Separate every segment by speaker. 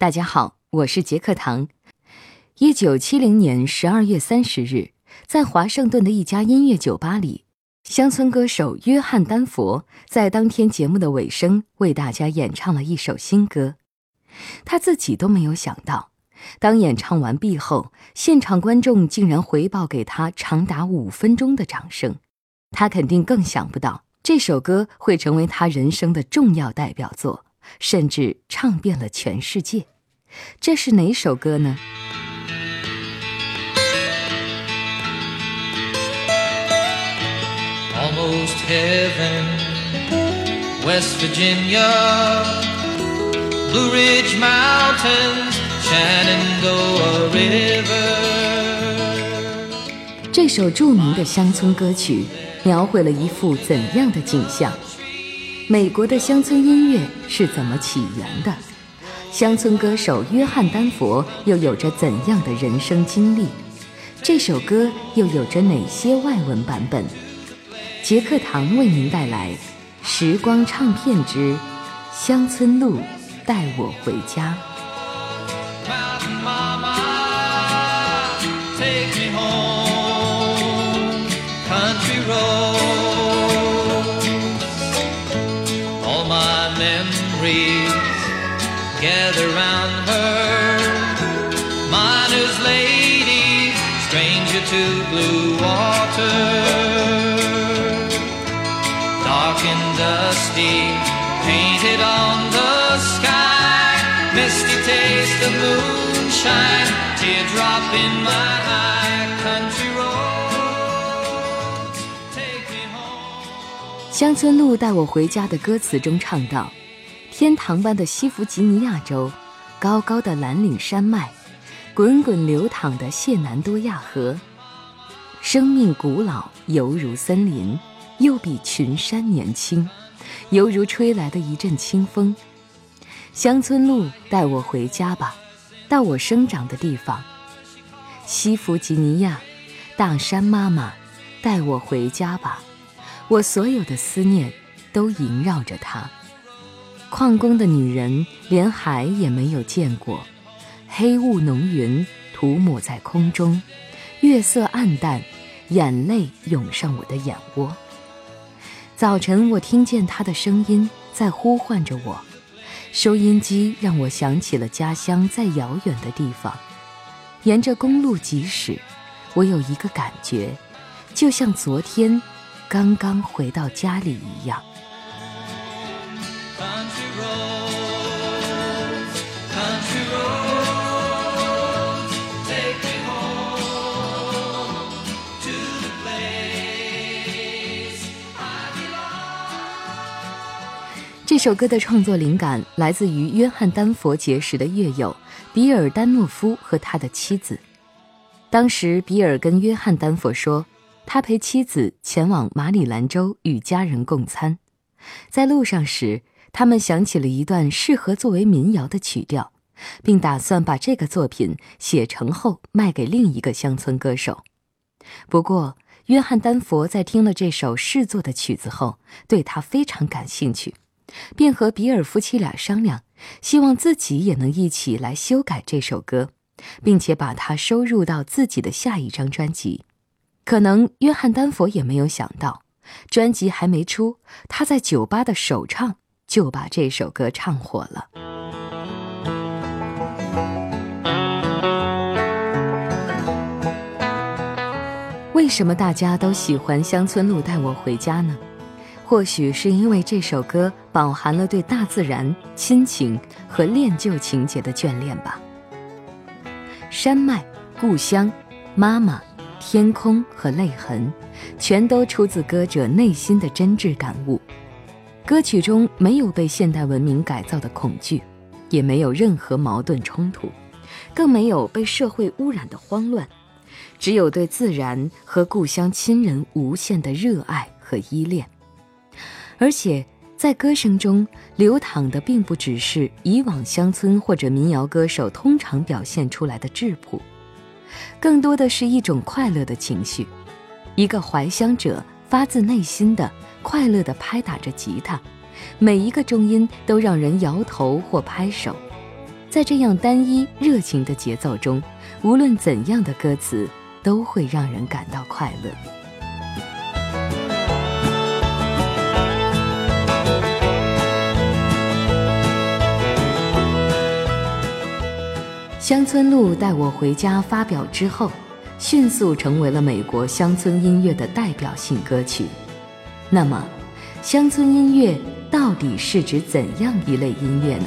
Speaker 1: 大家好，我是杰克唐。一九七零年十二月三十日，在华盛顿的一家音乐酒吧里，乡村歌手约翰·丹佛在当天节目的尾声为大家演唱了一首新歌。他自己都没有想到，当演唱完毕后，现场观众竟然回报给他长达五分钟的掌声。他肯定更想不到，这首歌会成为他人生的重要代表作。甚至唱遍了全世界，这是哪首歌呢
Speaker 2: ？Almost heaven, West Virginia, Blue Ridge Mountains, Shenandoah River。
Speaker 1: 这首著名的乡村歌曲，描绘了一幅怎样的景象？美国的乡村音乐是怎么起源的？乡村歌手约翰·丹佛又有着怎样的人生经历？这首歌又有着哪些外文版本？杰克唐为您带来《时光唱片之乡村路，带我回家》。
Speaker 2: gather blue water. Dark and dusty, painted on the sky. Misty taste of moonshine, teardrop in my eye. Country roads, take me home.
Speaker 1: 乡村路带我回家的歌词中唱道。天堂般的西弗吉尼亚州，高高的蓝岭山脉，滚滚流淌的谢南多亚河，生命古老犹如森林，又比群山年轻，犹如吹来的一阵清风。乡村路带我回家吧，到我生长的地方。西弗吉尼亚，大山妈妈，带我回家吧，我所有的思念都萦绕着它。矿工的女人连海也没有见过，黑雾浓云涂抹在空中，月色暗淡，眼泪涌上我的眼窝。早晨，我听见他的声音在呼唤着我，收音机让我想起了家乡在遥远的地方。沿着公路疾驶，我有一个感觉，就像昨天刚刚回到家里一样。这首歌的创作灵感来自于约翰·丹佛结识的乐友比尔·丹诺夫和他的妻子。当时，比尔跟约翰·丹佛说，他陪妻子前往马里兰州与家人共餐，在路上时，他们想起了一段适合作为民谣的曲调，并打算把这个作品写成后卖给另一个乡村歌手。不过，约翰·丹佛在听了这首试作的曲子后，对他非常感兴趣。便和比尔夫妻俩商量，希望自己也能一起来修改这首歌，并且把它收入到自己的下一张专辑。可能约翰·丹佛也没有想到，专辑还没出，他在酒吧的首唱就把这首歌唱火了。为什么大家都喜欢《乡村路带我回家》呢？或许是因为这首歌饱含了对大自然、亲情和恋旧情节的眷恋吧。山脉、故乡、妈妈、天空和泪痕，全都出自歌者内心的真挚感悟。歌曲中没有被现代文明改造的恐惧，也没有任何矛盾冲突，更没有被社会污染的慌乱，只有对自然和故乡亲人无限的热爱和依恋。而且，在歌声中流淌的并不只是以往乡村或者民谣歌手通常表现出来的质朴，更多的是一种快乐的情绪。一个怀乡者发自内心的快乐地拍打着吉他，每一个中音都让人摇头或拍手。在这样单一热情的节奏中，无论怎样的歌词，都会让人感到快乐。《乡村路带我回家》发表之后，迅速成为了美国乡村音乐的代表性歌曲。那么，乡村音乐到底是指怎样一类音乐呢？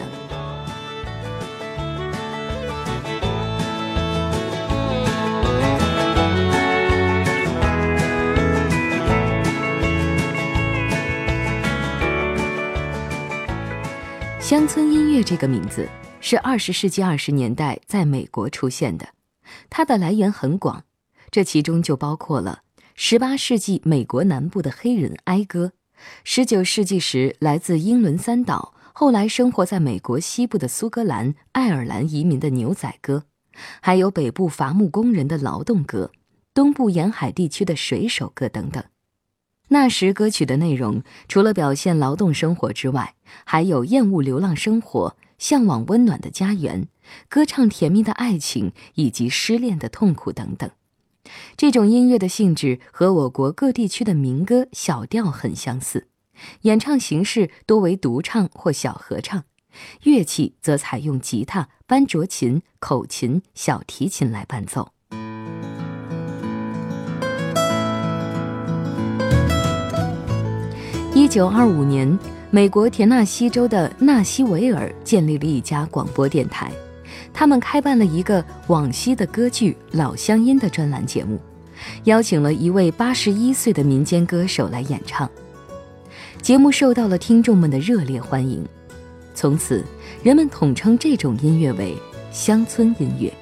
Speaker 1: 乡村音乐这个名字。是二十世纪二十年代在美国出现的，它的来源很广，这其中就包括了十八世纪美国南部的黑人哀歌，十九世纪时来自英伦三岛，后来生活在美国西部的苏格兰、爱尔兰移民的牛仔歌，还有北部伐木工人的劳动歌，东部沿海地区的水手歌等等。那时歌曲的内容除了表现劳动生活之外，还有厌恶流浪生活。向往温暖的家园，歌唱甜蜜的爱情以及失恋的痛苦等等。这种音乐的性质和我国各地区的民歌小调很相似，演唱形式多为独唱或小合唱，乐器则采用吉他、班卓琴、口琴、小提琴来伴奏。一九二五年。美国田纳西州的纳西维尔建立了一家广播电台，他们开办了一个往昔的歌剧《老乡音》的专栏节目，邀请了一位八十一岁的民间歌手来演唱。节目受到了听众们的热烈欢迎，从此人们统称这种音乐为乡村音乐。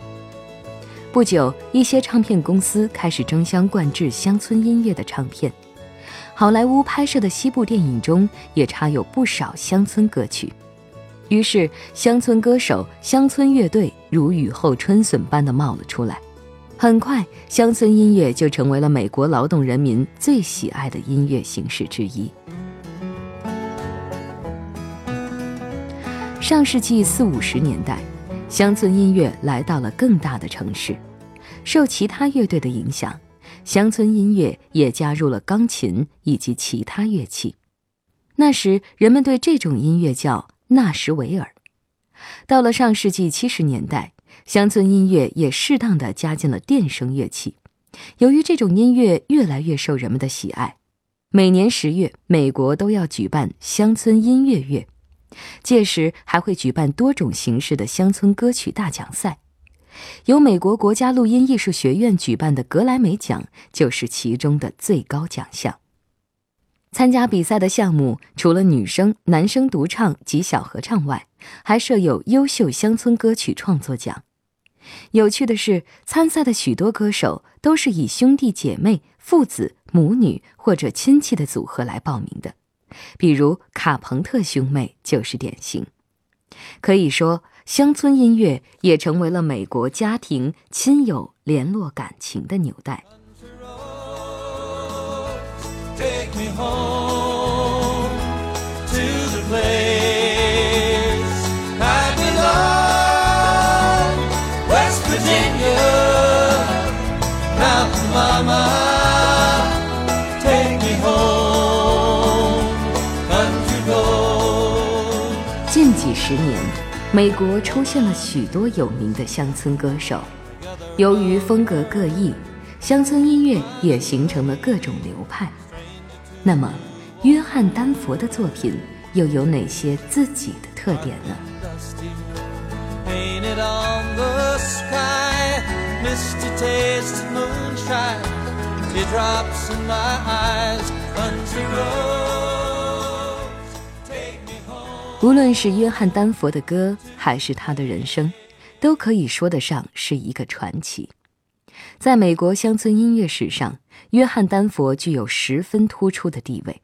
Speaker 1: 不久，一些唱片公司开始争相灌制乡村音乐的唱片。好莱坞拍摄的西部电影中也插有不少乡村歌曲，于是乡村歌手、乡村乐队如雨后春笋般的冒了出来。很快，乡村音乐就成为了美国劳动人民最喜爱的音乐形式之一。上世纪四五十年代，乡村音乐来到了更大的城市，受其他乐队的影响。乡村音乐也加入了钢琴以及其他乐器。那时，人们对这种音乐叫纳什维尔。到了上世纪七十年代，乡村音乐也适当的加进了电声乐器。由于这种音乐越来越受人们的喜爱，每年十月，美国都要举办乡村音乐月，届时还会举办多种形式的乡村歌曲大奖赛。由美国国家录音艺术学院举办的格莱美奖就是其中的最高奖项。参加比赛的项目除了女生、男生独唱及小合唱外，还设有优秀乡村歌曲创作奖。有趣的是，参赛的许多歌手都是以兄弟姐妹、父子、母女或者亲戚的组合来报名的，比如卡朋特兄妹就是典型。可以说。乡村音乐也成为了美国家庭亲友联络感情的纽带。近几十年。美国出现了许多有名的乡村歌手，由于风格各异，乡村音乐也形成了各种流派。那么，约翰·丹佛的作品又有哪些自己的特点呢？无论是约翰·丹佛的歌，还是他的人生，都可以说得上是一个传奇。在美国乡村音乐史上，约翰·丹佛具有十分突出的地位。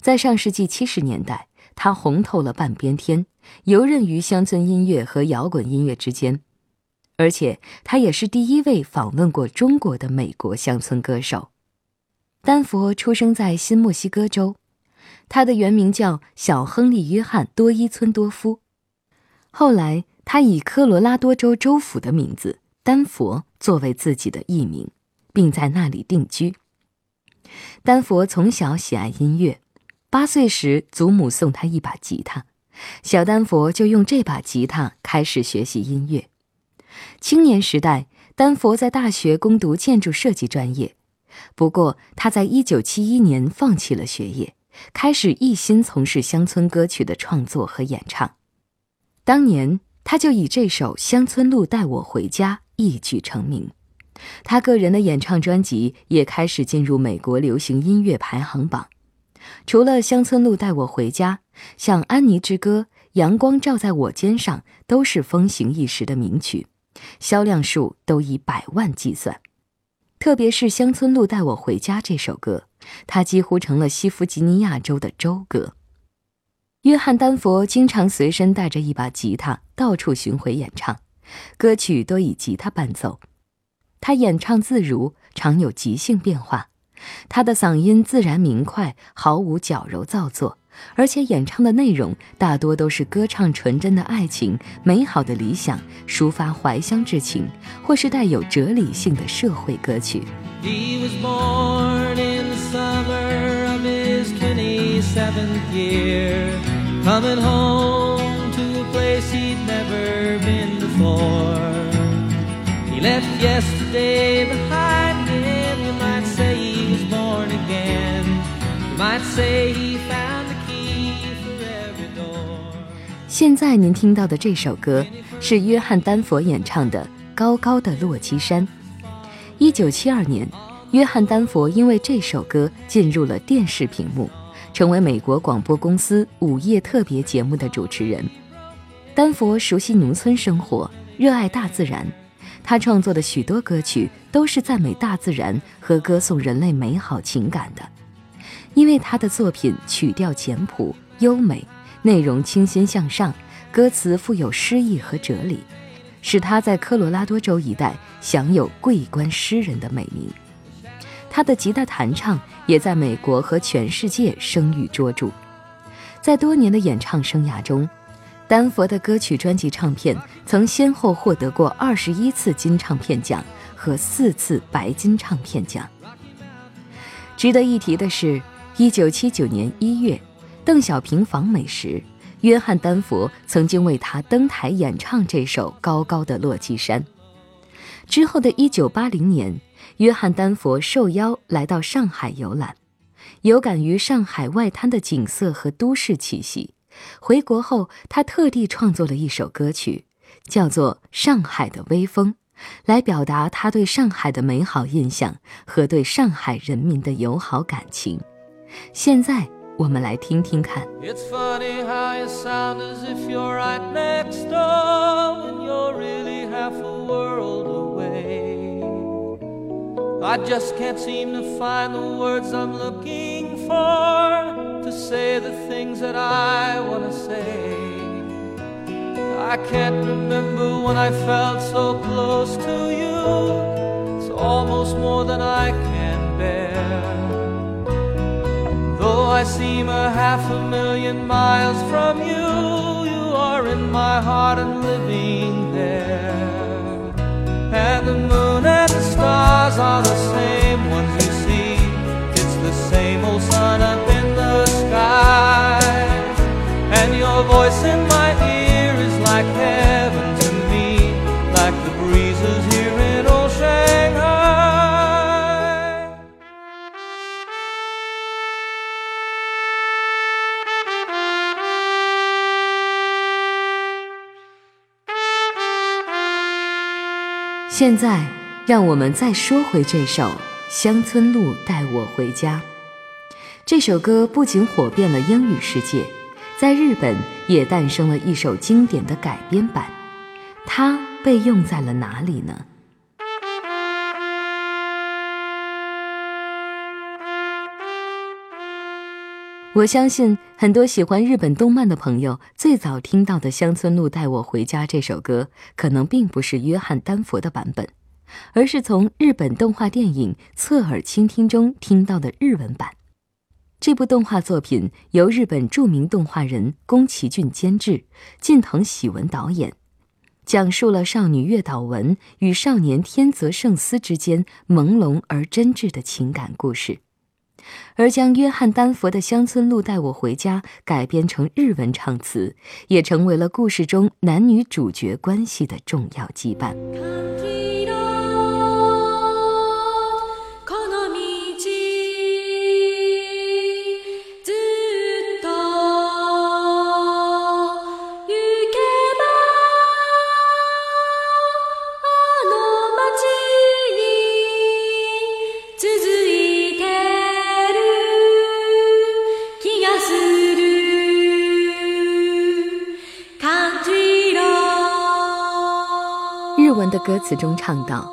Speaker 1: 在上世纪七十年代，他红透了半边天，游刃于乡村音乐和摇滚音乐之间。而且，他也是第一位访问过中国的美国乡村歌手。丹佛出生在新墨西哥州。他的原名叫小亨利·约翰·多伊村多夫，后来他以科罗拉多州州府的名字丹佛作为自己的艺名，并在那里定居。丹佛从小喜爱音乐，八岁时祖母送他一把吉他，小丹佛就用这把吉他开始学习音乐。青年时代，丹佛在大学攻读建筑设计专业，不过他在1971年放弃了学业，开始一心从事乡村歌曲的创作和演唱。当年，他就以这首《乡村路带我回家》一举成名。他个人的演唱专辑也开始进入美国流行音乐排行榜。除了《乡村路带我回家》，像《安妮之歌》《阳光照在我肩上》都是风行一时的名曲，销量数都以百万计算。特别是《乡村路带我回家》这首歌，他几乎成了西弗吉尼亚州的州歌。约翰·丹佛经常随身带着一把吉他到处巡回演唱，歌曲都以吉他伴奏。他演唱自如，常有即兴变化。他的嗓音自然明快，毫无矫揉造作，而且演唱的内容大多都是歌唱纯真的爱情、美好的理想、抒发怀乡之情，或是带有哲理性的社会歌曲。
Speaker 2: Seventh year, coming home to a place he'd never been before. He left yesterday behind him. You might say he was born again. You might say he found the key for every door.
Speaker 1: 现在您听到的这首歌是约翰·丹佛演唱的《高高的落基山》。一九七二年，约翰·丹佛因为这首歌进入了电视屏幕，成为美国广播公司午夜特别节目的主持人。丹佛熟悉农村生活，热爱大自然，他创作的许多歌曲都是赞美大自然和歌颂人类美好情感的。因为他的作品曲调简朴优美，内容清新向上，歌词富有诗意和哲理。使他在科罗拉多州一带享有“桂冠诗人”的美名。他的吉他弹唱也在美国和全世界声誉卓著。在多年的演唱生涯中，丹佛的歌曲专辑唱片曾先后获得过二十一次金唱片奖和四次白金唱片奖。值得一提的是，一九七九年一月，邓小平访美时。约翰·丹佛曾经为他登台演唱这首《高高的落基山》。之后的一九八零年，约翰·丹佛受邀来到上海游览，有感于上海外滩的景色和都市气息。回国后，他特地创作了一首歌曲，叫做《上海的微风》，来表达他对上海的美好印象和对上海人民的友好感情。现在。我们来听听看。
Speaker 2: I just can't seem to find the words I'm looking for to say the things that I want to say. I can't remember when I felt so close to you. It's almost more than I can bear. Though I seem a half a million miles from you, you are in my heart and living there. And the moon and stars are the same ones you see. It's the same old sun up in the sky. And your voice in my ear is like heaven to me, like the breezes here in old Shanghai.
Speaker 1: 现在，让我们再说回这首《乡村路带我回家》。这首歌不仅火遍了英语世界，在日本也诞生了一首经典的改编版。它被用在了哪里呢？我相信很多喜欢日本动漫的朋友，最早听到的《乡村路带我回家》这首歌，可能并不是约翰·丹佛的版本，而是从日本动画电影《侧耳倾听》中听到的日文版。这部动画作品由日本著名动画人宫崎骏监制，近藤喜文导演，讲述了少女月岛文与少年天泽圣司之间朦胧而真挚的情感故事。而将约翰丹佛的《乡村路带我回家》改编成日文唱词，也成为了故事中男女主角关系的重要羁绊。歌词中唱道：“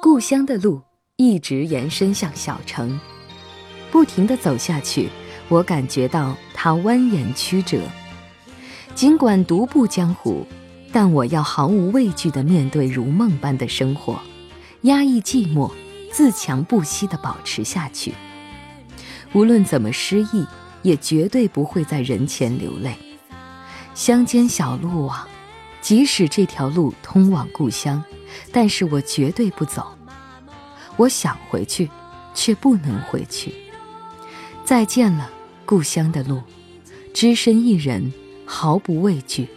Speaker 1: 故乡的路一直延伸向小城，不停地走下去，我感觉到它蜿蜒曲折。尽管独步江湖，但我要毫无畏惧地面对如梦般的生活，压抑寂寞，自强不息地保持下去。无论怎么失意，也绝对不会在人前流泪。乡间小路啊，即使这条路通往故乡。”但是我绝对不走。我想回去，却不能回去。再见了，故乡的路。只身一人，毫不畏惧，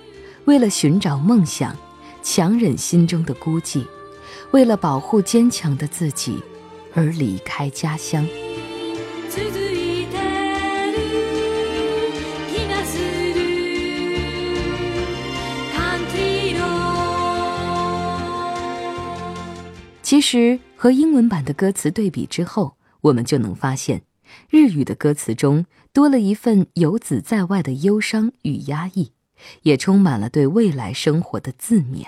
Speaker 1: 为了寻找梦想，强忍心中的孤寂，为了保护坚强的自己，而离开家乡。其实和英文版的歌词对比之后，我们就能发现，日语的歌词中多了一份游子在外的忧伤与压抑，也充满了对未来生活的自勉。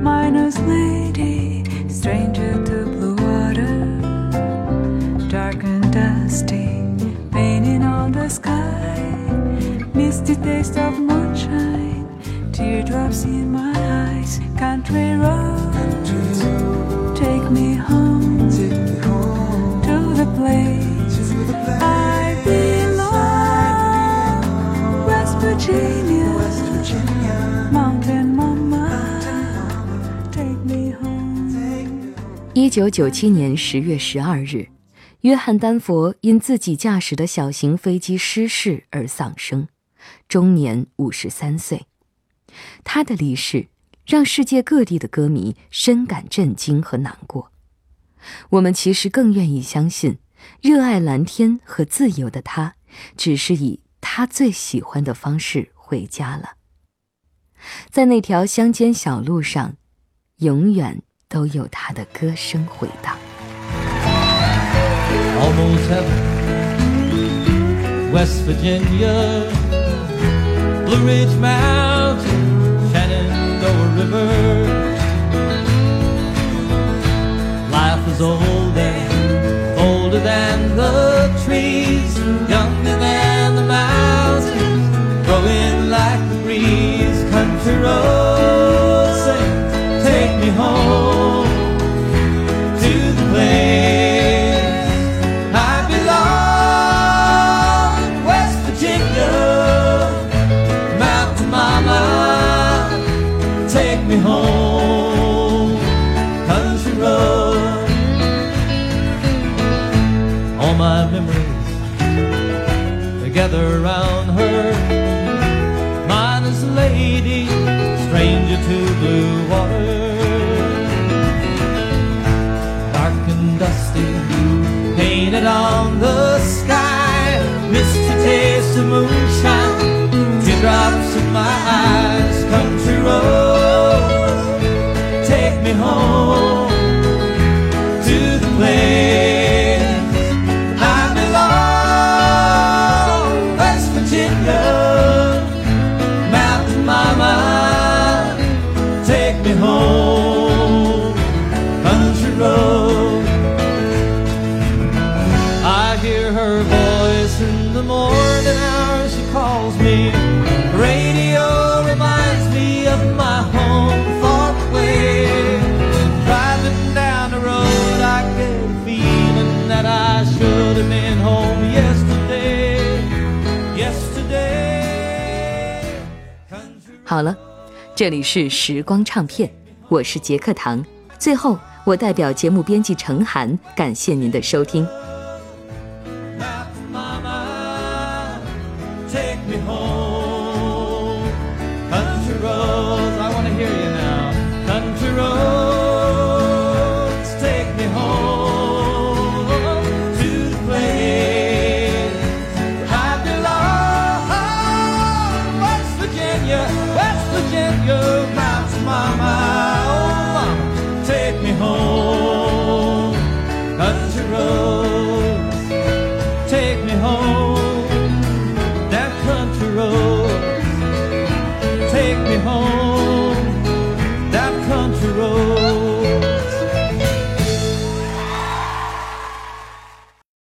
Speaker 1: miner's lady, stranger to blue water, dark and dusty, painting on the sky, misty taste of moonshine, teardrops in my eyes, country roads, take me home, to the place I belong, West Virginia, 一九九七年十月十二日，约翰·丹佛因自己驾驶的小型飞机失事而丧生，终年五十三岁。他的离世让世界各地的歌迷深感震惊和难过。我们其实更愿意相信，热爱蓝天和自由的他，只是以他最喜欢的方式回家了。在那条乡间小路上，永远。都有他的歌声回荡。Almost heaven, West Virginia, Blue Ridge Mountain, Shenandoah River. Life is old my memories. They around her. Mine is a lady, stranger to blue water. Dark and dusty, painted on the sky. Missed Misty taste of moonshine, teardrops in my eyes. Country roads, take me home. 这里是时光唱片，我是杰克唐。最后，我代表节目编辑程涵，感谢您的收听。